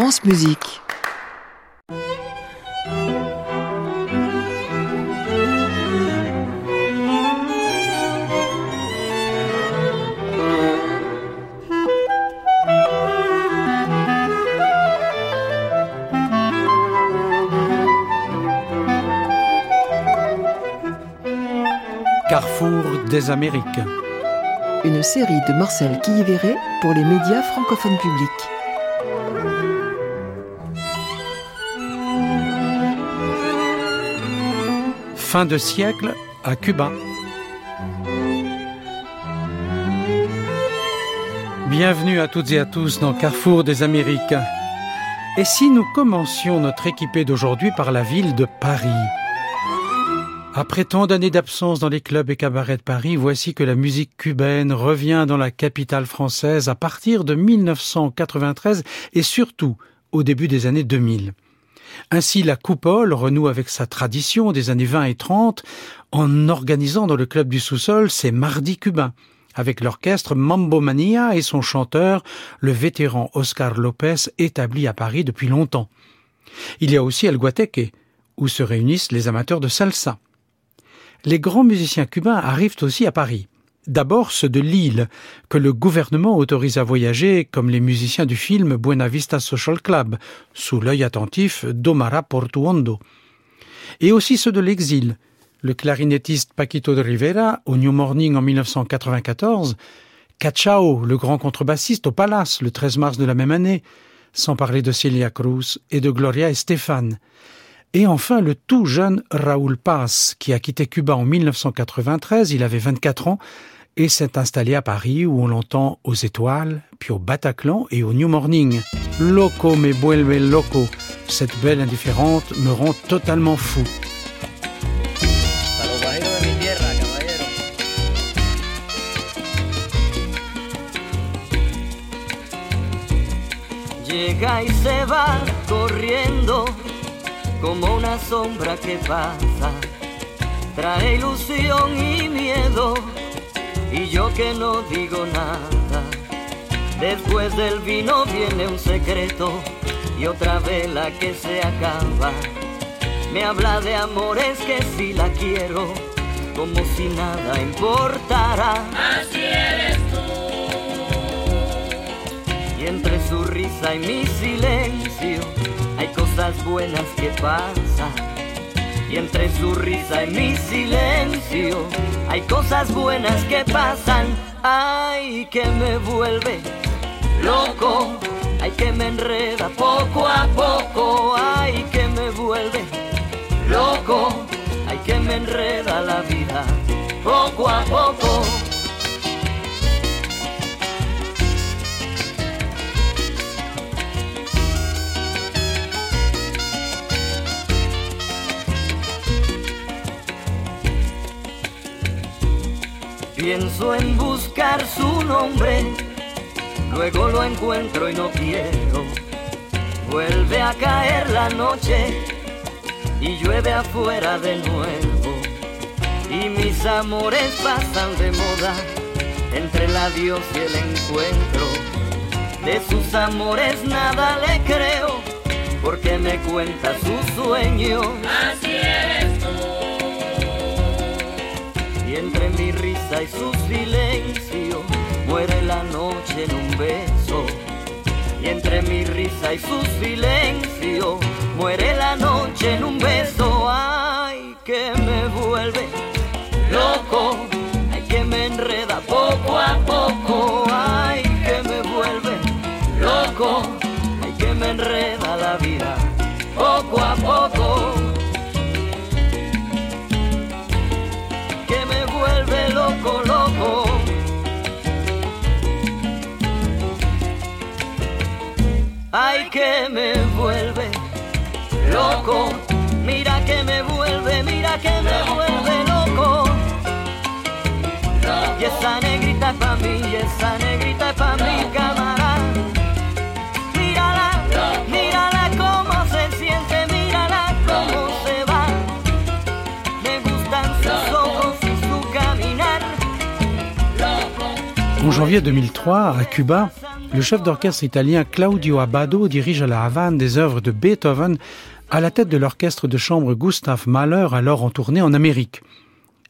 France Musique. Carrefour des Amériques. Une série de Marcel Quilliveré pour les médias francophones publics. Fin de siècle à Cuba. Bienvenue à toutes et à tous dans Carrefour des Amériques. Et si nous commencions notre équipée d'aujourd'hui par la ville de Paris? Après tant d'années d'absence dans les clubs et cabarets de Paris, voici que la musique cubaine revient dans la capitale française à partir de 1993 et surtout au début des années 2000. Ainsi, la coupole renoue avec sa tradition des années 20 et 30 en organisant dans le club du sous-sol ses mardis cubains avec l'orchestre Mambo Mania et son chanteur, le vétéran Oscar Lopez, établi à Paris depuis longtemps. Il y a aussi El Guateque, où se réunissent les amateurs de salsa les grands musiciens cubains arrivent aussi à Paris. D'abord ceux de Lille, que le gouvernement autorise à voyager, comme les musiciens du film Buena Vista Social Club, sous l'œil attentif d'Omara Portuondo. Et aussi ceux de l'exil, le clarinettiste Paquito de Rivera au New Morning en 1994, Cachao, le grand contrebassiste au Palace le 13 mars de la même année, sans parler de Celia Cruz et de Gloria Estefan. Et enfin, le tout jeune Raoul Paz, qui a quitté Cuba en 1993, il avait 24 ans, et s'est installé à Paris où on l'entend aux étoiles, puis au Bataclan et au New Morning. Loco me vuelve loco. Cette belle indifférente me rend totalement fou. Llega y se va corriendo como una sombra que pasa, trae ilusión y miedo, y yo que no digo nada. Después del vino viene un secreto y otra vela que se acaba. Me habla de amores que si la quiero, como si nada importara. Así eres tú. Y entre su risa y mi silencio hay cosas buenas que pasan. Y entre su risa y mi silencio hay cosas buenas que pasan. Ay, que me vuelve loco. Ay, que me enreda poco a poco. Ay, que me vuelve loco. Ay, que me enreda la vida poco a poco. Pienso en buscar su nombre, luego lo encuentro y no quiero. Vuelve a caer la noche y llueve afuera de nuevo. Y mis amores pasan de moda entre el adiós y el encuentro. De sus amores nada le creo, porque me cuenta su sueño. Y entre mi risa y su silencio muere la noche en un beso. Y entre mi risa y su silencio muere la noche en un beso. Ay, que me vuelve loco. Ay, que me enreda poco a poco. Ay, que me vuelve loco. Ay, que me enreda la vida poco a poco. Ay, que me vuelve loco. Mira que me vuelve, mira que me vuelve loco. Y esa negrita es pa' mí, y esa negrita es pa' mí, camarada. En janvier 2003, à Cuba, le chef d'orchestre italien Claudio Abbado dirige à la Havane des œuvres de Beethoven à la tête de l'orchestre de chambre Gustav Mahler, alors en tournée en Amérique.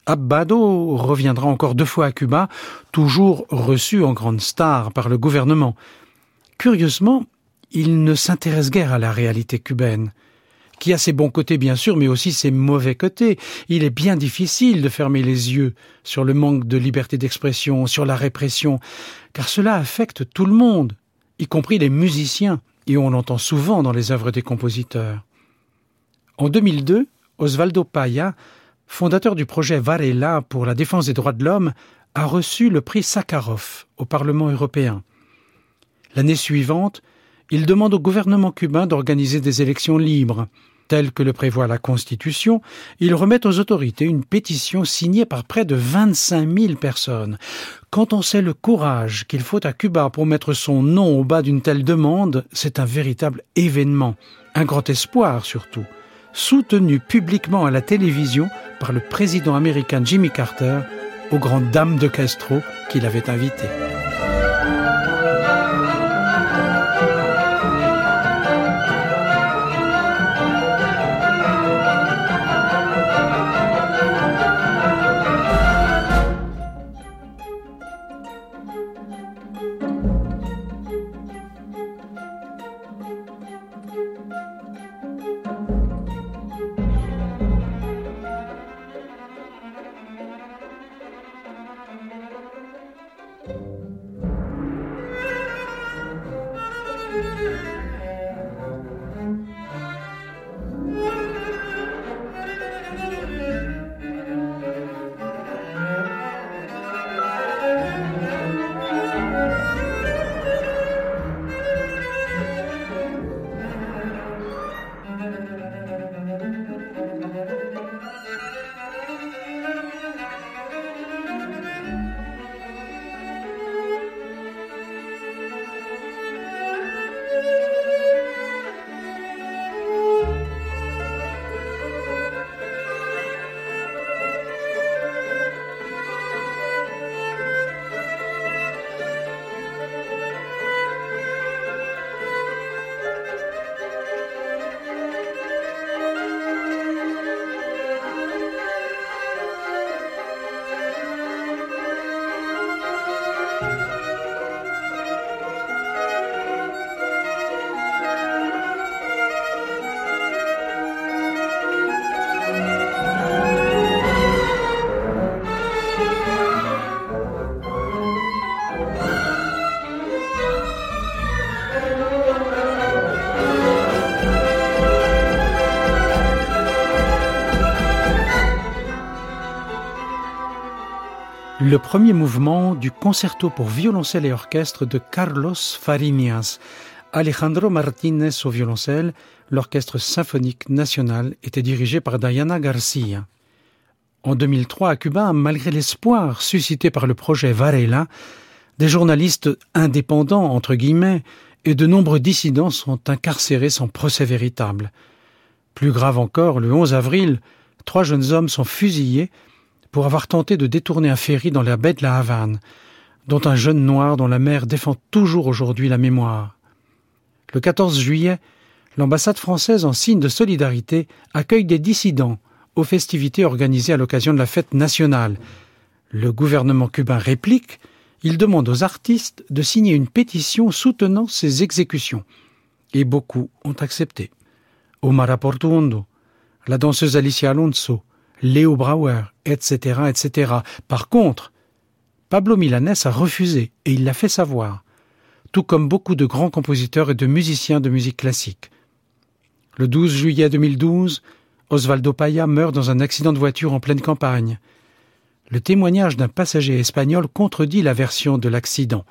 Abbado reviendra encore deux fois à Cuba, toujours reçu en grande star par le gouvernement. Curieusement, il ne s'intéresse guère à la réalité cubaine qui a ses bons côtés bien sûr, mais aussi ses mauvais côtés. Il est bien difficile de fermer les yeux sur le manque de liberté d'expression, sur la répression, car cela affecte tout le monde, y compris les musiciens, et on l'entend souvent dans les œuvres des compositeurs. En 2002, Osvaldo Paya, fondateur du projet Varela pour la défense des droits de l'homme, a reçu le prix Sakharov au Parlement européen. L'année suivante, il demande au gouvernement cubain d'organiser des élections libres. Tel que le prévoit la Constitution, il remet aux autorités une pétition signée par près de 25 000 personnes. Quand on sait le courage qu'il faut à Cuba pour mettre son nom au bas d'une telle demande, c'est un véritable événement, un grand espoir surtout, soutenu publiquement à la télévision par le président américain Jimmy Carter, aux grandes dames de Castro qu'il avait invité. Le premier mouvement du concerto pour violoncelle et orchestre de Carlos Fariñas. Alejandro Martinez au violoncelle, l'orchestre symphonique national était dirigé par Diana Garcia. En 2003, à Cuba, malgré l'espoir suscité par le projet Varela, des journalistes indépendants, entre guillemets, et de nombreux dissidents sont incarcérés sans procès véritable. Plus grave encore, le 11 avril, trois jeunes hommes sont fusillés pour avoir tenté de détourner un ferry dans la baie de la Havane, dont un jeune noir dont la mère défend toujours aujourd'hui la mémoire. Le 14 juillet, l'ambassade française, en signe de solidarité, accueille des dissidents aux festivités organisées à l'occasion de la fête nationale. Le gouvernement cubain réplique, il demande aux artistes de signer une pétition soutenant ces exécutions. Et beaucoup ont accepté. Omar Portuondo, la danseuse Alicia Alonso, Léo Brauer, etc., etc. Par contre, Pablo Milanès a refusé et il l'a fait savoir, tout comme beaucoup de grands compositeurs et de musiciens de musique classique. Le 12 juillet 2012, Osvaldo Paya meurt dans un accident de voiture en pleine campagne. Le témoignage d'un passager espagnol contredit la version de l'accident.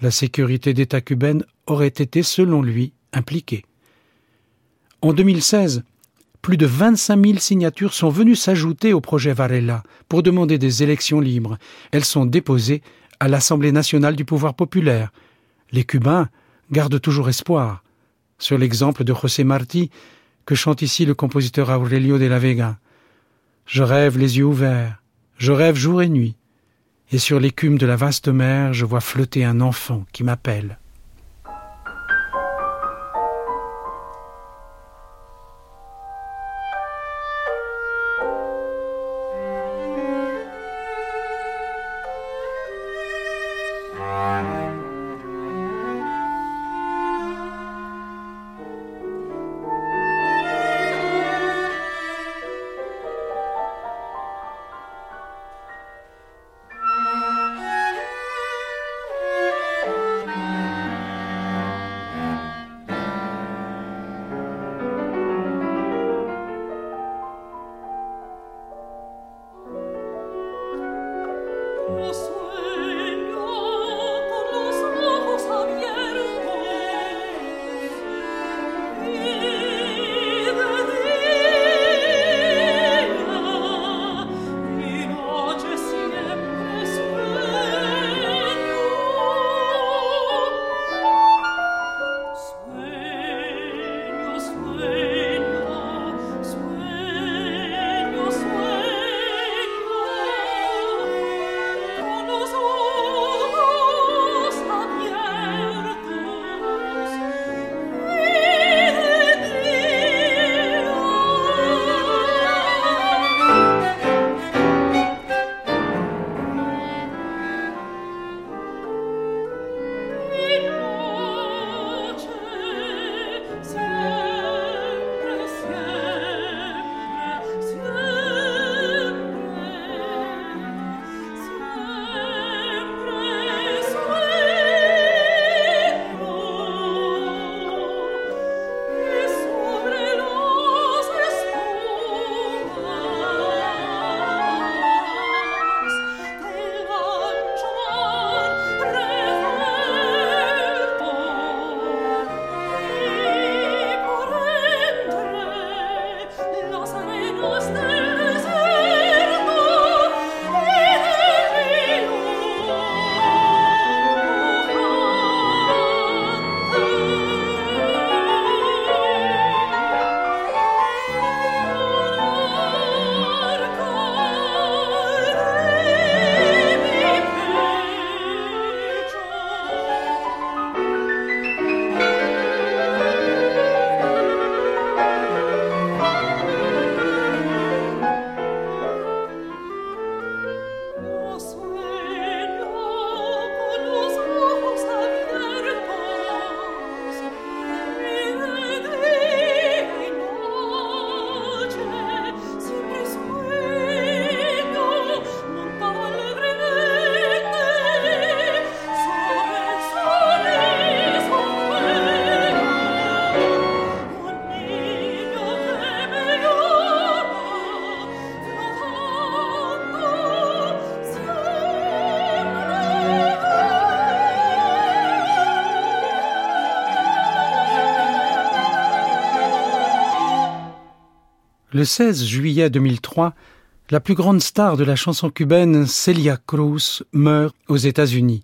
La sécurité d'État cubaine aurait été, selon lui, impliquée. En 2016, plus de 25 000 signatures sont venues s'ajouter au projet Varela pour demander des élections libres. Elles sont déposées à l'Assemblée nationale du pouvoir populaire. Les Cubains gardent toujours espoir. Sur l'exemple de José Martí, que chante ici le compositeur Aurelio de la Vega. Je rêve les yeux ouverts, je rêve jour et nuit. Et sur l'écume de la vaste mer, je vois flotter un enfant qui m'appelle. Le 16 juillet 2003, la plus grande star de la chanson cubaine, Celia Cruz, meurt aux États-Unis.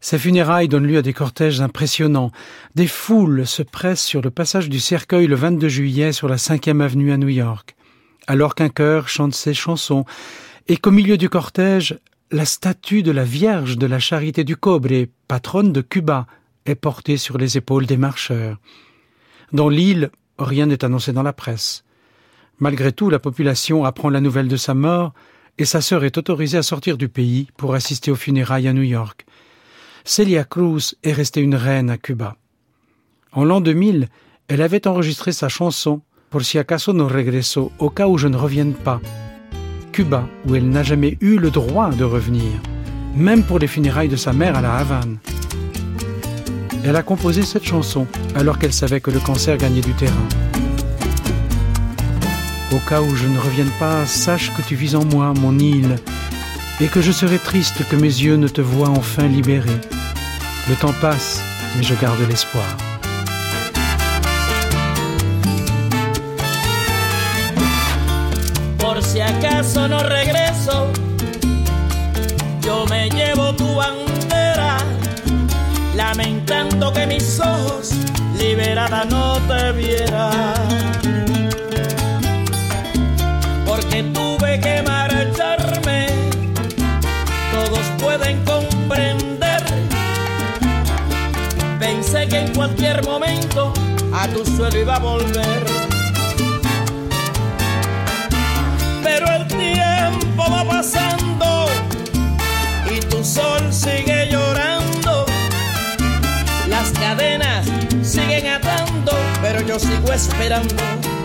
Ses funérailles donnent lieu à des cortèges impressionnants. Des foules se pressent sur le passage du cercueil le 22 juillet sur la 5e avenue à New York, alors qu'un chœur chante ses chansons et qu'au milieu du cortège, la statue de la Vierge de la Charité du Cobre, patronne de Cuba, est portée sur les épaules des marcheurs. Dans l'île, rien n'est annoncé dans la presse. Malgré tout, la population apprend la nouvelle de sa mort et sa sœur est autorisée à sortir du pays pour assister aux funérailles à New York. Celia Cruz est restée une reine à Cuba. En l'an 2000, elle avait enregistré sa chanson Por si acaso no regreso, au cas où je ne revienne pas. Cuba, où elle n'a jamais eu le droit de revenir, même pour les funérailles de sa mère à la Havane. Elle a composé cette chanson alors qu'elle savait que le cancer gagnait du terrain. Au cas où je ne revienne pas, sache que tu vis en moi, mon île, et que je serai triste que mes yeux ne te voient enfin libéré. Le temps passe, mais je garde l'espoir. Yo me llevo tu bandera, lamentando que mis ojos no te vieran. Tu suelo iba a volver. Pero el tiempo va pasando y tu sol sigue llorando. Las cadenas siguen atando, pero yo sigo esperando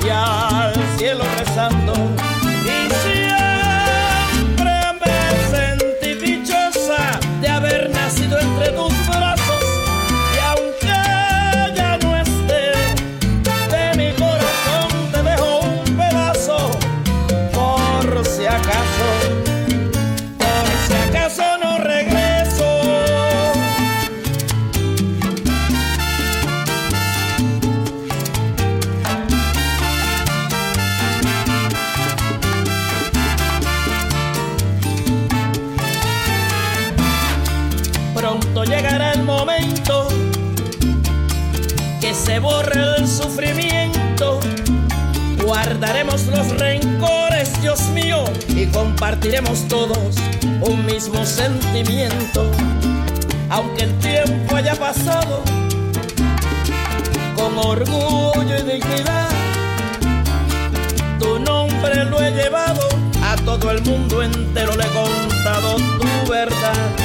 y al cielo rezando. Los rencores, Dios mío, y compartiremos todos un mismo sentimiento. Aunque el tiempo haya pasado, con orgullo y dignidad, tu nombre lo he llevado, a todo el mundo entero le he contado tu verdad.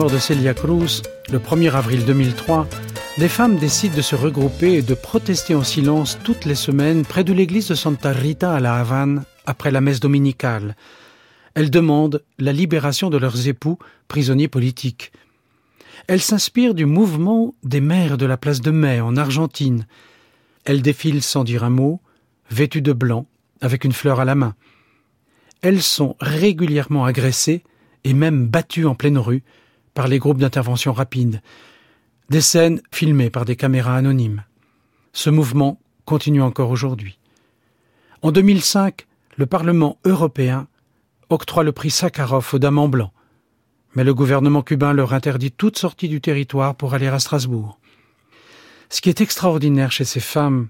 Mort de Celia Cruz, le 1er avril 2003, des femmes décident de se regrouper et de protester en silence toutes les semaines près de l'église de Santa Rita à La Havane après la messe dominicale. Elles demandent la libération de leurs époux prisonniers politiques. Elles s'inspirent du mouvement des mères de la place de Mai en Argentine. Elles défilent sans dire un mot, vêtues de blanc, avec une fleur à la main. Elles sont régulièrement agressées et même battues en pleine rue par les groupes d'intervention rapide. Des scènes filmées par des caméras anonymes. Ce mouvement continue encore aujourd'hui. En 2005, le Parlement européen octroie le prix Sakharov aux dames en blanc. Mais le gouvernement cubain leur interdit toute sortie du territoire pour aller à Strasbourg. Ce qui est extraordinaire chez ces femmes,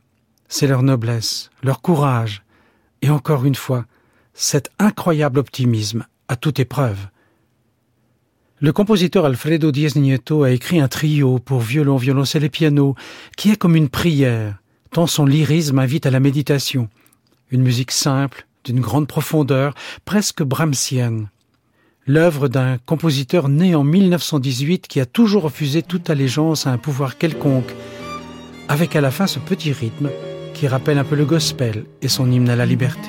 c'est leur noblesse, leur courage et encore une fois, cet incroyable optimisme à toute épreuve. Le compositeur Alfredo Diez Nieto a écrit un trio pour violon, violoncelle et piano qui est comme une prière, tant son lyrisme invite à la méditation. Une musique simple, d'une grande profondeur, presque brahmsienne. L'œuvre d'un compositeur né en 1918 qui a toujours refusé toute allégeance à un pouvoir quelconque, avec à la fin ce petit rythme qui rappelle un peu le gospel et son hymne à la liberté.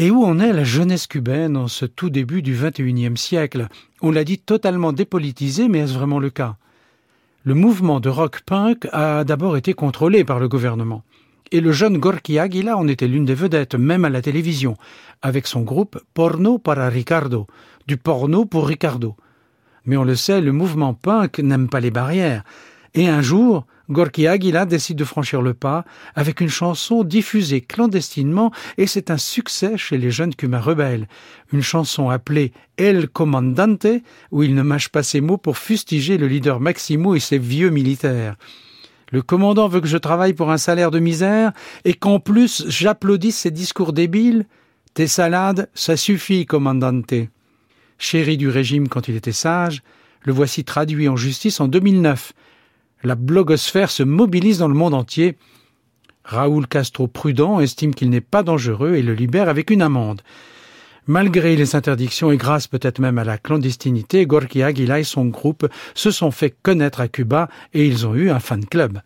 Et où en est la jeunesse cubaine en ce tout début du XXIe siècle? On l'a dit totalement dépolitisé, mais est-ce vraiment le cas? Le mouvement de rock punk a d'abord été contrôlé par le gouvernement. Et le jeune Gorky Aguila en était l'une des vedettes, même à la télévision, avec son groupe Porno para Ricardo, du porno pour Ricardo. Mais on le sait, le mouvement punk n'aime pas les barrières. Et un jour, Gorky Aguila décide de franchir le pas avec une chanson diffusée clandestinement et c'est un succès chez les jeunes cubains rebelles. Une chanson appelée El Comandante où il ne mâche pas ses mots pour fustiger le leader Maximo et ses vieux militaires. Le commandant veut que je travaille pour un salaire de misère et qu'en plus j'applaudisse ses discours débiles. Tes salades, ça suffit, commandante. Chéri du régime quand il était sage, le voici traduit en justice en 2009. La blogosphère se mobilise dans le monde entier. Raoul Castro prudent estime qu'il n'est pas dangereux et le libère avec une amende. Malgré les interdictions et grâce peut-être même à la clandestinité, Gorky Aguila et son groupe se sont fait connaître à Cuba et ils ont eu un fan club.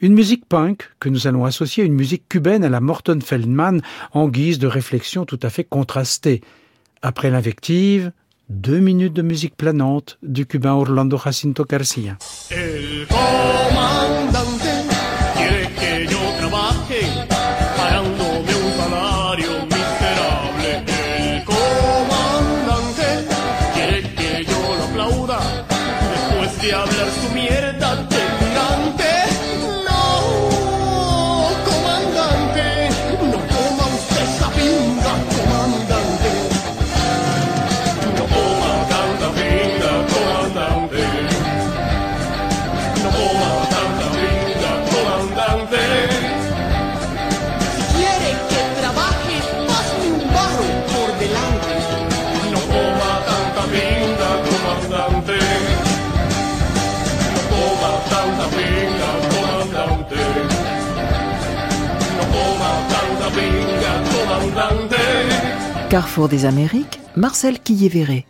Une musique punk que nous allons associer à une musique cubaine à la Morton Feldman en guise de réflexion tout à fait contrastée. Après l'invective, deux minutes de musique planante du cubain Orlando Jacinto Garcia. Carrefour des Amériques, Marcel Quillévéré.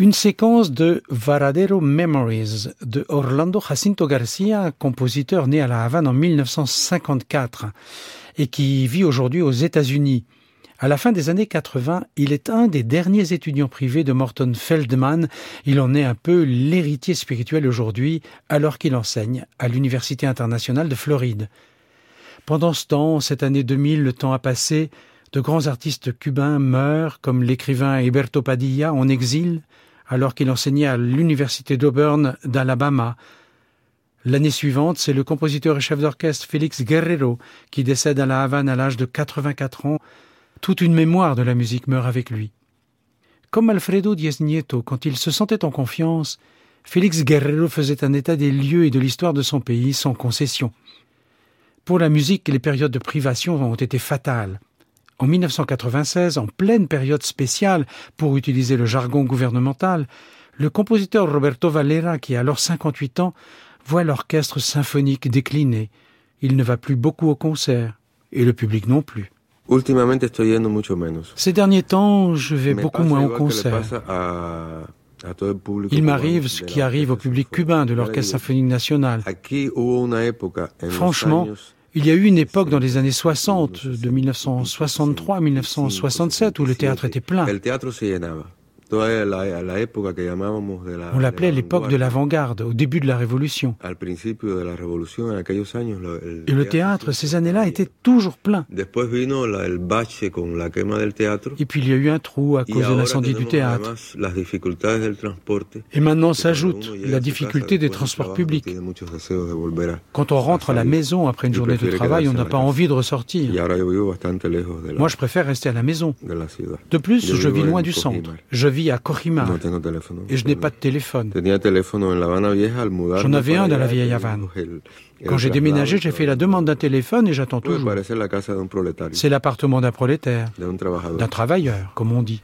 Une séquence de Varadero Memories de Orlando Jacinto Garcia, compositeur né à La Havane en 1954 et qui vit aujourd'hui aux États-Unis. À la fin des années 80, il est un des derniers étudiants privés de Morton Feldman. Il en est un peu l'héritier spirituel aujourd'hui, alors qu'il enseigne à l'Université internationale de Floride. Pendant ce temps, cette année 2000, le temps a passé, de grands artistes cubains meurent, comme l'écrivain Héberto Padilla en exil, alors qu'il enseignait à l'Université d'Auburn d'Alabama. L'année suivante, c'est le compositeur et chef d'orchestre Félix Guerrero qui décède à La Havane à l'âge de 84 ans. Toute une mémoire de la musique meurt avec lui. Comme Alfredo Diez Nieto, quand il se sentait en confiance, Félix Guerrero faisait un état des lieux et de l'histoire de son pays sans concession. Pour la musique, les périodes de privation ont été fatales. En 1996, en pleine période spéciale, pour utiliser le jargon gouvernemental, le compositeur Roberto Valera, qui a alors 58 ans, voit l'orchestre symphonique décliner. Il ne va plus beaucoup au concert, et le public non plus. Ces derniers temps, je vais beaucoup moins au concert. Il m'arrive ce qui arrive au public cubain de l'Orchestre symphonique national. Franchement, Il y a eu une époque dans les années 60, de 1963 à 1967, où le théâtre était plein. On l'appelait l'époque de l'avant-garde, au début de la Révolution. Et le théâtre, ces années-là, était toujours plein. Et puis il y a eu un trou à cause de l'incendie du théâtre. Et maintenant s'ajoute la difficulté des transports publics. Quand on rentre à la maison après une journée de travail, on n'a pas envie de ressortir. Moi, je préfère rester à la maison. de plus, je vis loin du centre. Je vis à Kohima. No tengo teléfono. Et je n'ai pas de téléphone. Tenía teléfono en La Habana Vieja al mudarme J'en avais un dans la vieille Havane. Quand j'ai déménagé, j'ai fait la demande d'un téléphone et j'attends toujours. C'est l'appartement d'un prolétaire, d'un travailleur, comme on dit.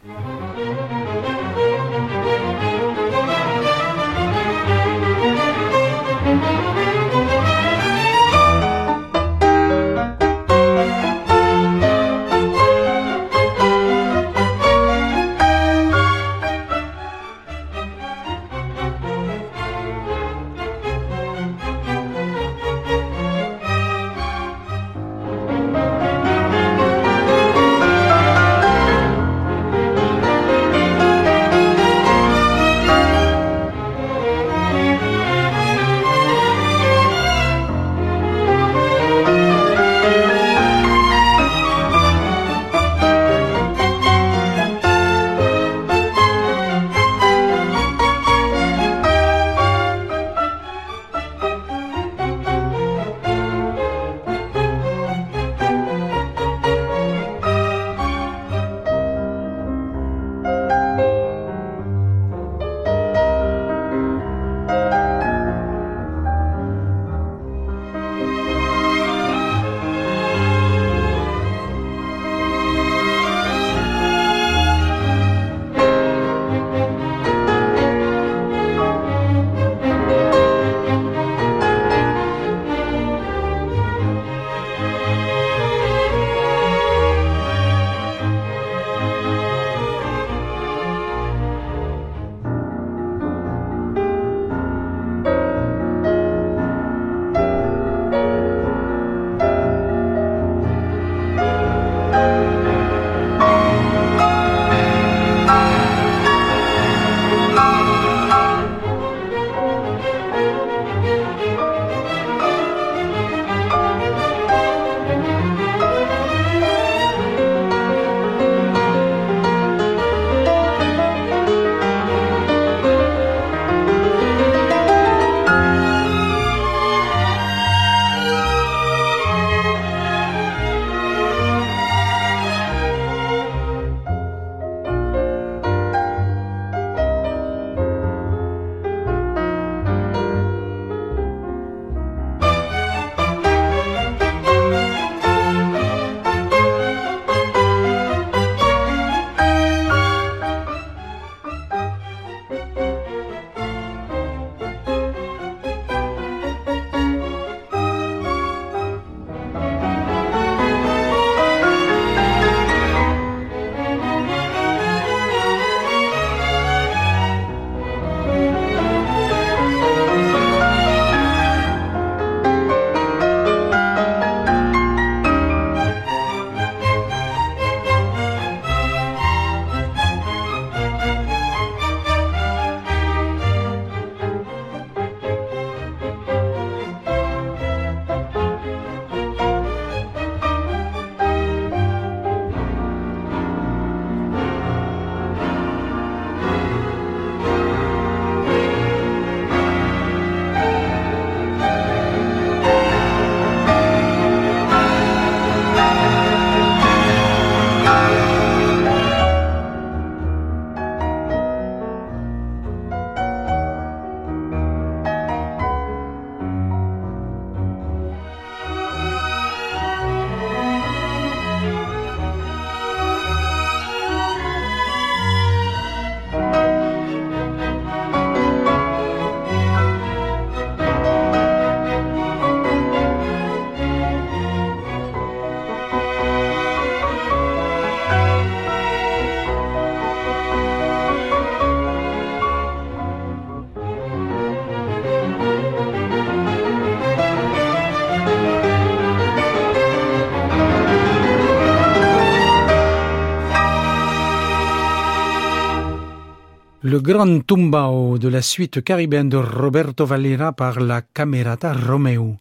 Le Grand Tumbao de la suite caribéenne de Roberto Valera par la Camerata Romeo.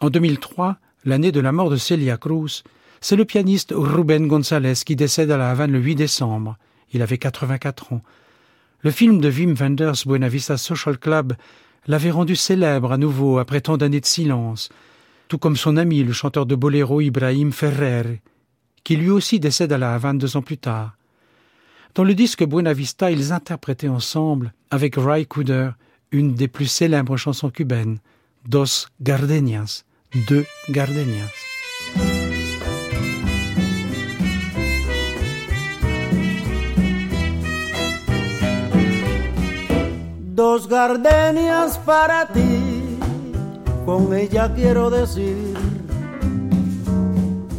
En 2003, l'année de la mort de Celia Cruz, c'est le pianiste Ruben González qui décède à La Havane le 8 décembre. Il avait 84 ans. Le film de Wim Wenders Buena Vista Social Club l'avait rendu célèbre à nouveau après tant d'années de silence, tout comme son ami, le chanteur de boléro Ibrahim Ferrer, qui lui aussi décède à La Havane deux ans plus tard. Dans le disque Buena Vista, ils interprétaient ensemble, avec Ray Cooder, une des plus célèbres chansons cubaines, Dos Gardenias, deux Gardenias. Dos gardenias para ti, con ella quiero decir,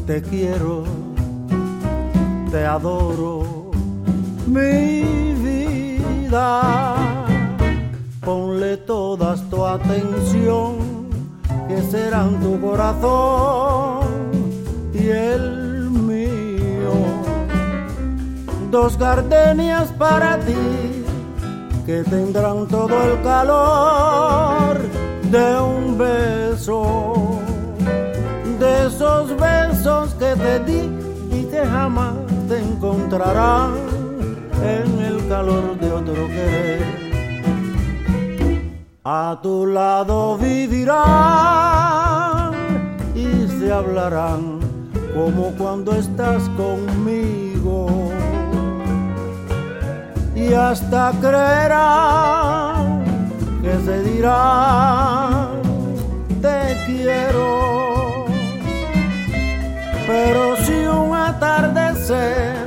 te quiero, te adoro, mi vida. Ponle todas tu atención, que serán tu corazón y el mío. Dos gardenias para ti que tendrán todo el calor de un beso, de esos besos que te di y que jamás te encontrarán en el calor de otro querer. A tu lado vivirán y se hablarán como cuando estás conmigo y hasta creerán que se dirán te quiero. Pero si un atardecer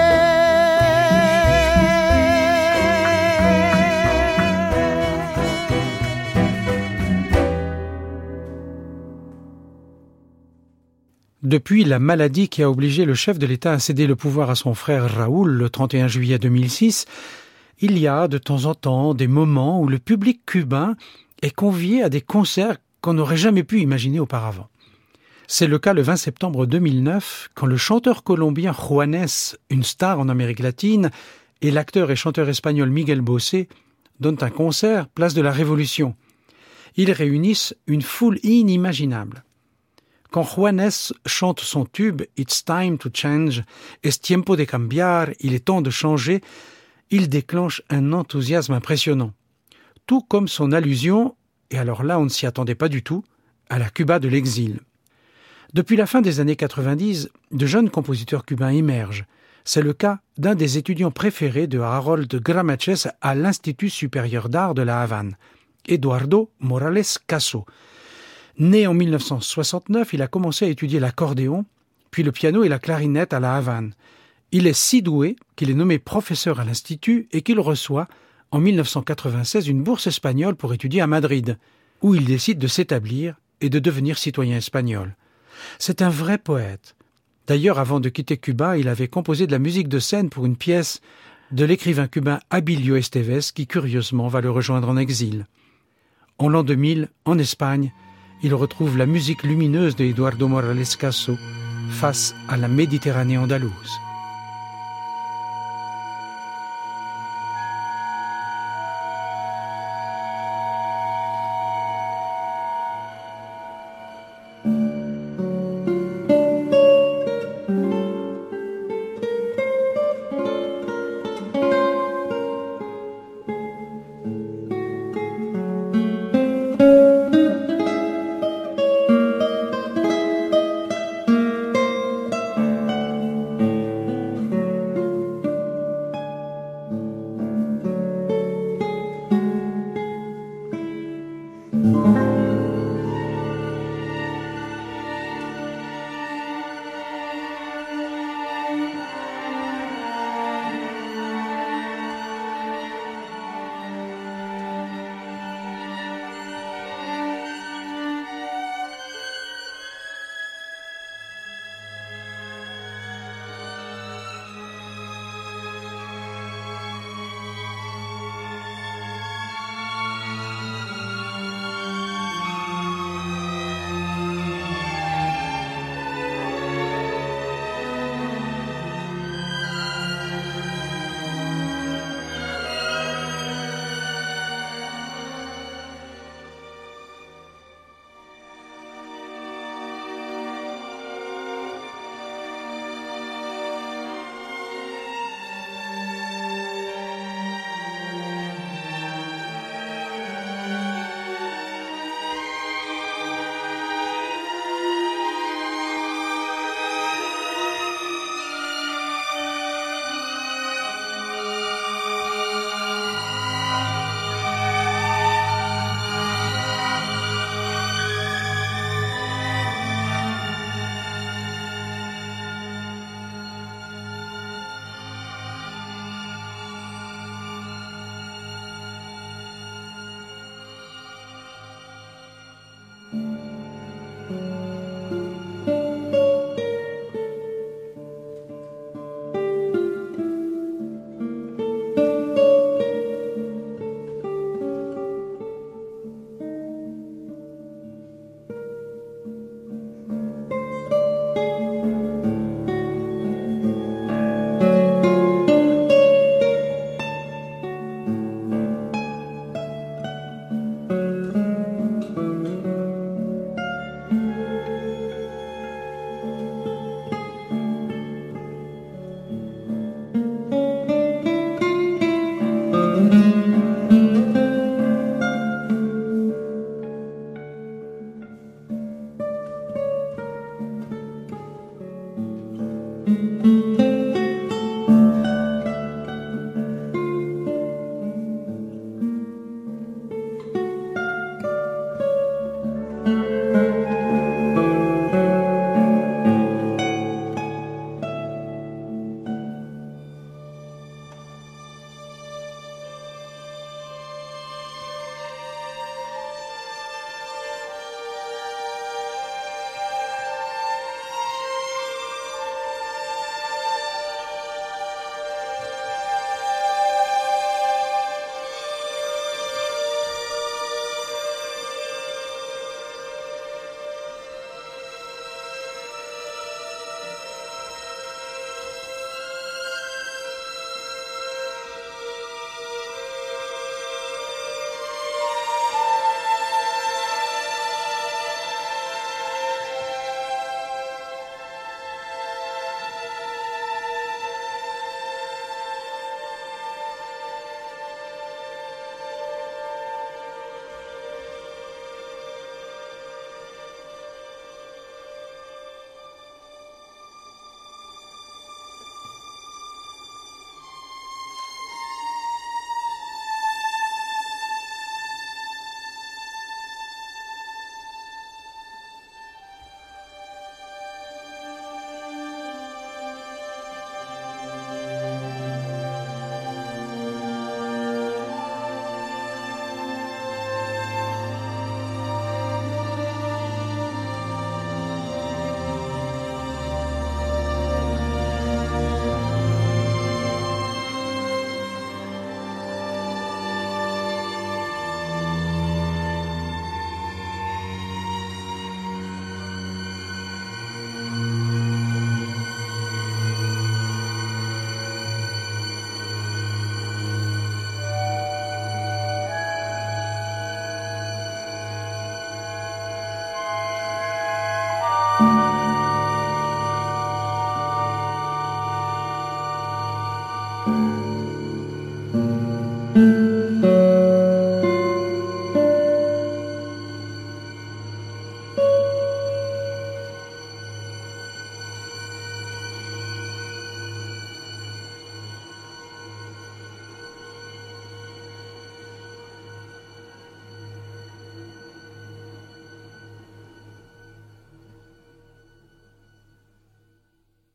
Depuis la maladie qui a obligé le chef de l'État à céder le pouvoir à son frère Raoul le 31 juillet 2006, il y a de temps en temps des moments où le public cubain est convié à des concerts qu'on n'aurait jamais pu imaginer auparavant. C'est le cas le 20 septembre 2009, quand le chanteur colombien Juanes, une star en Amérique latine, et l'acteur et chanteur espagnol Miguel Bosé donnent un concert place de la Révolution. Ils réunissent une foule inimaginable. Quand Juanes chante son tube It's time to change, es tiempo de cambiar, il est temps de changer, il déclenche un enthousiasme impressionnant. Tout comme son allusion, et alors là on ne s'y attendait pas du tout, à la Cuba de l'exil. Depuis la fin des années 90, de jeunes compositeurs cubains émergent. C'est le cas d'un des étudiants préférés de Harold Gramaches à l'Institut supérieur d'art de la Havane, Eduardo Morales Caso. Né en 1969, il a commencé à étudier l'accordéon, puis le piano et la clarinette à la Havane. Il est si doué qu'il est nommé professeur à l'Institut et qu'il reçoit, en 1996, une bourse espagnole pour étudier à Madrid, où il décide de s'établir et de devenir citoyen espagnol. C'est un vrai poète. D'ailleurs, avant de quitter Cuba, il avait composé de la musique de scène pour une pièce de l'écrivain cubain Abilio Esteves qui curieusement va le rejoindre en exil. En l'an 2000, en Espagne, il retrouve la musique lumineuse de Eduardo Morales face à la Méditerranée andalouse.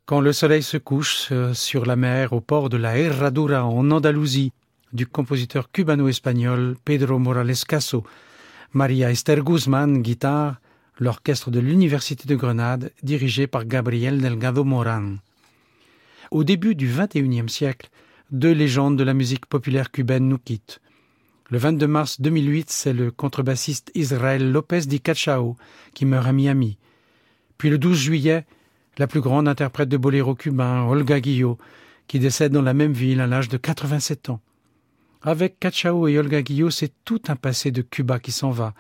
Quand le soleil se couche euh, sur la mer au port de la Herradura en Andalousie, du compositeur cubano-espagnol Pedro Morales Caso, Maria Esther Guzman, guitare, l'orchestre de l'Université de Grenade, dirigé par Gabriel Delgado Moran. Au début du XXIe siècle, deux légendes de la musique populaire cubaine nous quittent. Le 22 mars 2008, c'est le contrebassiste Israel Lopez Di Cachao qui meurt à Miami. Puis le 12 juillet, la plus grande interprète de boléro cubain, Olga Guillot, qui décède dans la même ville à l'âge de 87 ans. Avec Cachao et Olga Guillot, c'est tout un passé de Cuba qui s'en va.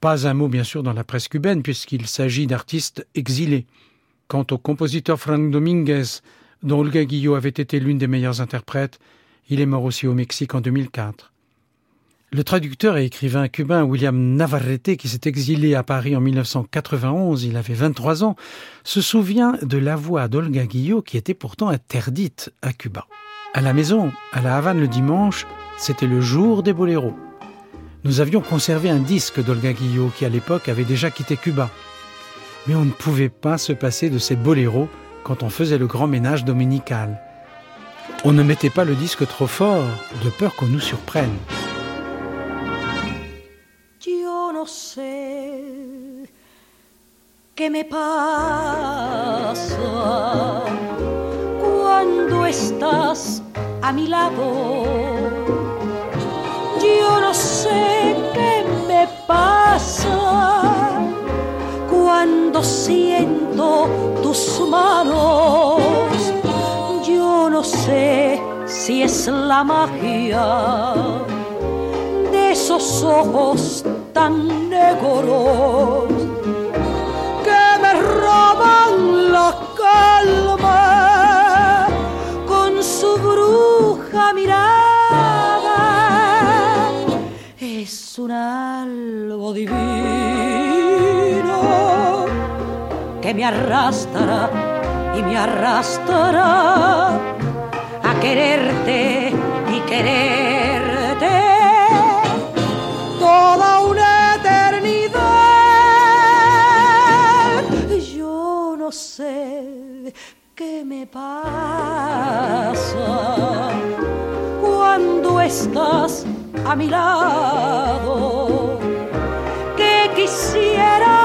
Pas un mot, bien sûr, dans la presse cubaine, puisqu'il s'agit d'artistes exilés. Quant au compositeur Frank Dominguez, dont Olga Guillot avait été l'une des meilleures interprètes, il est mort aussi au Mexique en 2004. Le traducteur et écrivain cubain William Navarrete, qui s'est exilé à Paris en 1991, il avait 23 ans, se souvient de la voix d'Olga Guillot qui était pourtant interdite à Cuba. À la maison, à la Havane le dimanche, c'était le jour des boléros. Nous avions conservé un disque d'Olga Guillot qui à l'époque avait déjà quitté Cuba. Mais on ne pouvait pas se passer de ces boléros quand on faisait le grand ménage dominical. On ne mettait pas le disque trop fort, de peur qu'on nous surprenne. Qué me pasa cuando estás a mi lado. Yo no sé qué me pasa cuando siento tus manos. Yo no sé si es la magia de esos ojos tan negros la calma con su bruja mirada. Es un algo divino que me arrastra y me arrastrará a quererte y quererte no sé qué me pasa cuando estás a mi lado, que quisiera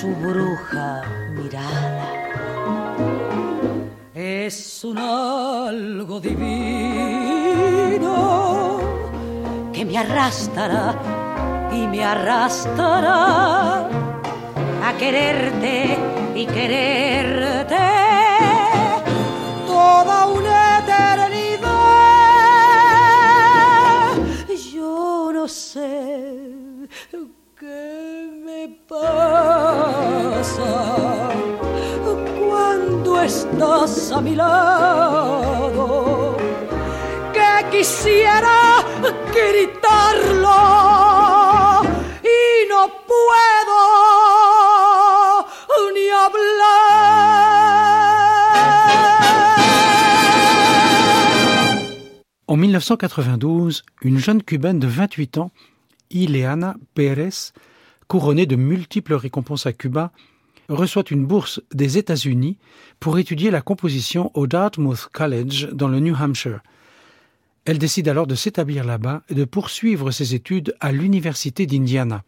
su bruja mirada. Es un algo divino que me arrastrará y me arrastrará a quererte y quererte En 1992, une jeune cubaine de 28 ans, Ileana Pérez, couronnée de multiples récompenses à Cuba, reçoit une bourse des États-Unis pour étudier la composition au Dartmouth College dans le New Hampshire. Elle décide alors de s'établir là-bas et de poursuivre ses études à l'Université d'Indiana.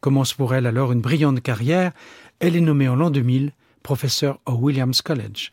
Commence pour elle alors une brillante carrière. Elle est nommée en l'an 2000 professeure au Williams College.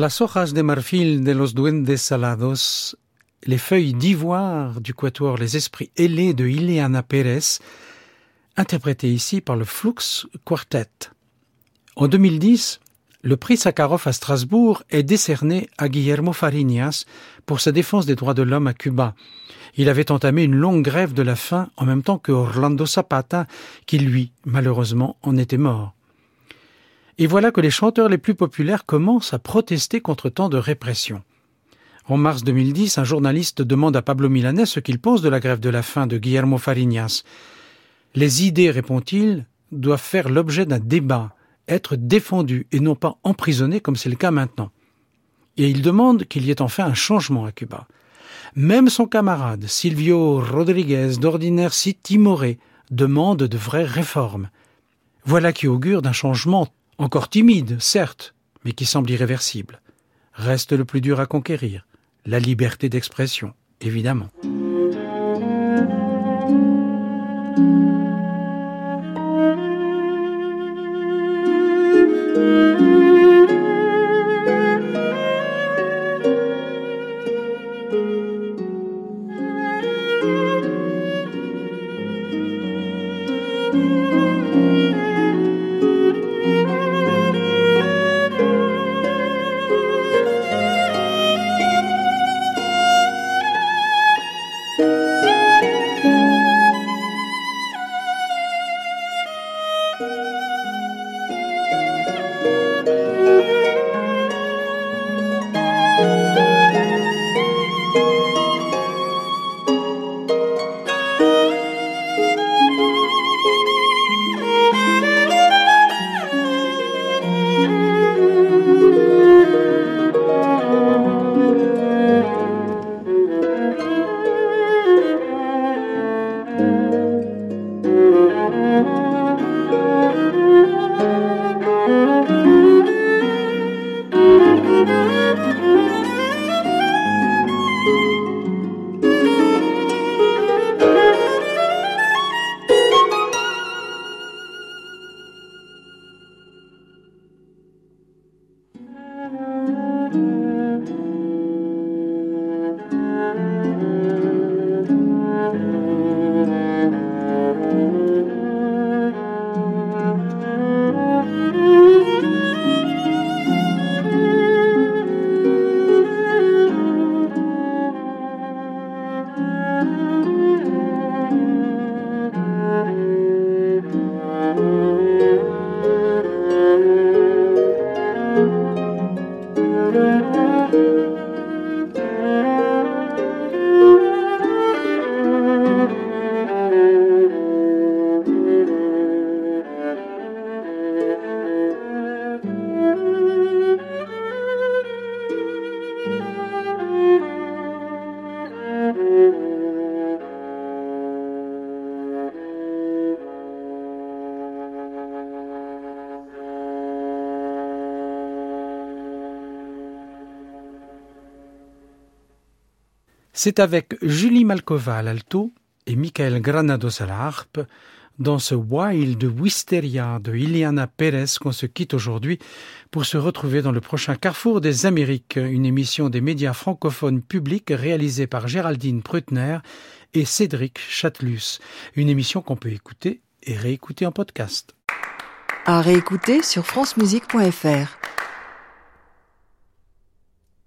Las hojas de marfil de los duendes salados, les feuilles d'ivoire du quatuor Les Esprits ailés de Ileana Pérez, interprétées ici par le Flux Quartet. En 2010, le prix Sakharov à Strasbourg est décerné à Guillermo Fariñas pour sa défense des droits de l'homme à Cuba. Il avait entamé une longue grève de la faim en même temps que Orlando Zapata, qui lui, malheureusement, en était mort. Et voilà que les chanteurs les plus populaires commencent à protester contre tant de répression. En mars 2010, un journaliste demande à Pablo Milanés ce qu'il pense de la grève de la faim de Guillermo Fariñas. Les idées, répond-il, doivent faire l'objet d'un débat, être défendues et non pas emprisonnées comme c'est le cas maintenant. Et il demande qu'il y ait enfin un changement à Cuba. Même son camarade, Silvio Rodriguez, d'ordinaire si timoré, demande de vraies réformes. Voilà qui augure d'un changement encore timide, certes, mais qui semble irréversible. Reste le plus dur à conquérir, la liberté d'expression, évidemment. C'est avec Julie Malkova à l'alto et Michael Granados à la harpe dans ce Wild Wisteria de Iliana Pérez qu'on se quitte aujourd'hui pour se retrouver dans le prochain Carrefour des Amériques, une émission des médias francophones publics réalisée par Géraldine Prutner et Cédric Chatelus, une émission qu'on peut écouter et réécouter en podcast. À réécouter sur francemusique.fr.